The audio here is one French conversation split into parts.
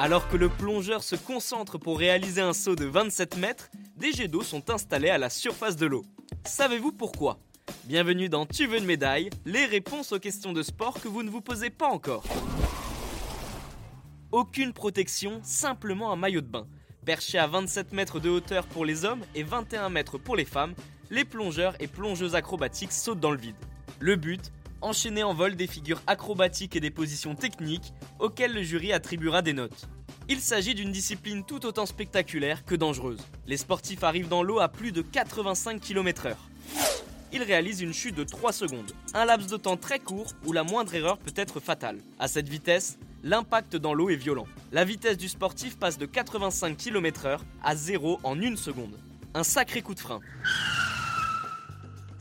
Alors que le plongeur se concentre pour réaliser un saut de 27 mètres, des jets d'eau sont installés à la surface de l'eau. Savez-vous pourquoi? Bienvenue dans Tu veux une médaille, les réponses aux questions de sport que vous ne vous posez pas encore. Aucune protection, simplement un maillot de bain. Perché à 27 mètres de hauteur pour les hommes et 21 mètres pour les femmes, les plongeurs et plongeuses acrobatiques sautent dans le vide. Le but enchaîner en vol des figures acrobatiques et des positions techniques auxquelles le jury attribuera des notes. Il s'agit d'une discipline tout autant spectaculaire que dangereuse. Les sportifs arrivent dans l'eau à plus de 85 km/h. Ils réalisent une chute de 3 secondes, un laps de temps très court où la moindre erreur peut être fatale. À cette vitesse, l'impact dans l'eau est violent. La vitesse du sportif passe de 85 km/h à 0 en une seconde. Un sacré coup de frein.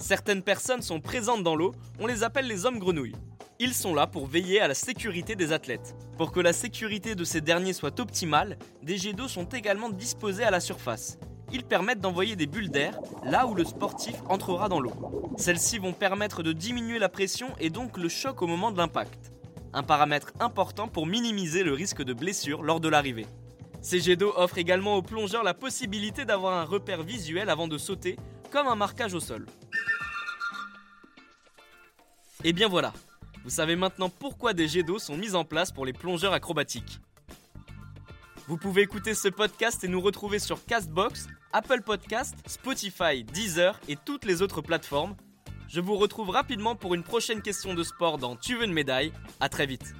Certaines personnes sont présentes dans l'eau, on les appelle les hommes grenouilles. Ils sont là pour veiller à la sécurité des athlètes. Pour que la sécurité de ces derniers soit optimale, des jets d'eau sont également disposés à la surface. Ils permettent d'envoyer des bulles d'air là où le sportif entrera dans l'eau. Celles-ci vont permettre de diminuer la pression et donc le choc au moment de l'impact. Un paramètre important pour minimiser le risque de blessure lors de l'arrivée. Ces jets d'eau offrent également aux plongeurs la possibilité d'avoir un repère visuel avant de sauter, comme un marquage au sol. Et bien voilà, vous savez maintenant pourquoi des jets d'eau sont mis en place pour les plongeurs acrobatiques. Vous pouvez écouter ce podcast et nous retrouver sur Castbox, Apple Podcast, Spotify, Deezer et toutes les autres plateformes. Je vous retrouve rapidement pour une prochaine question de sport dans Tu veux une médaille. À très vite.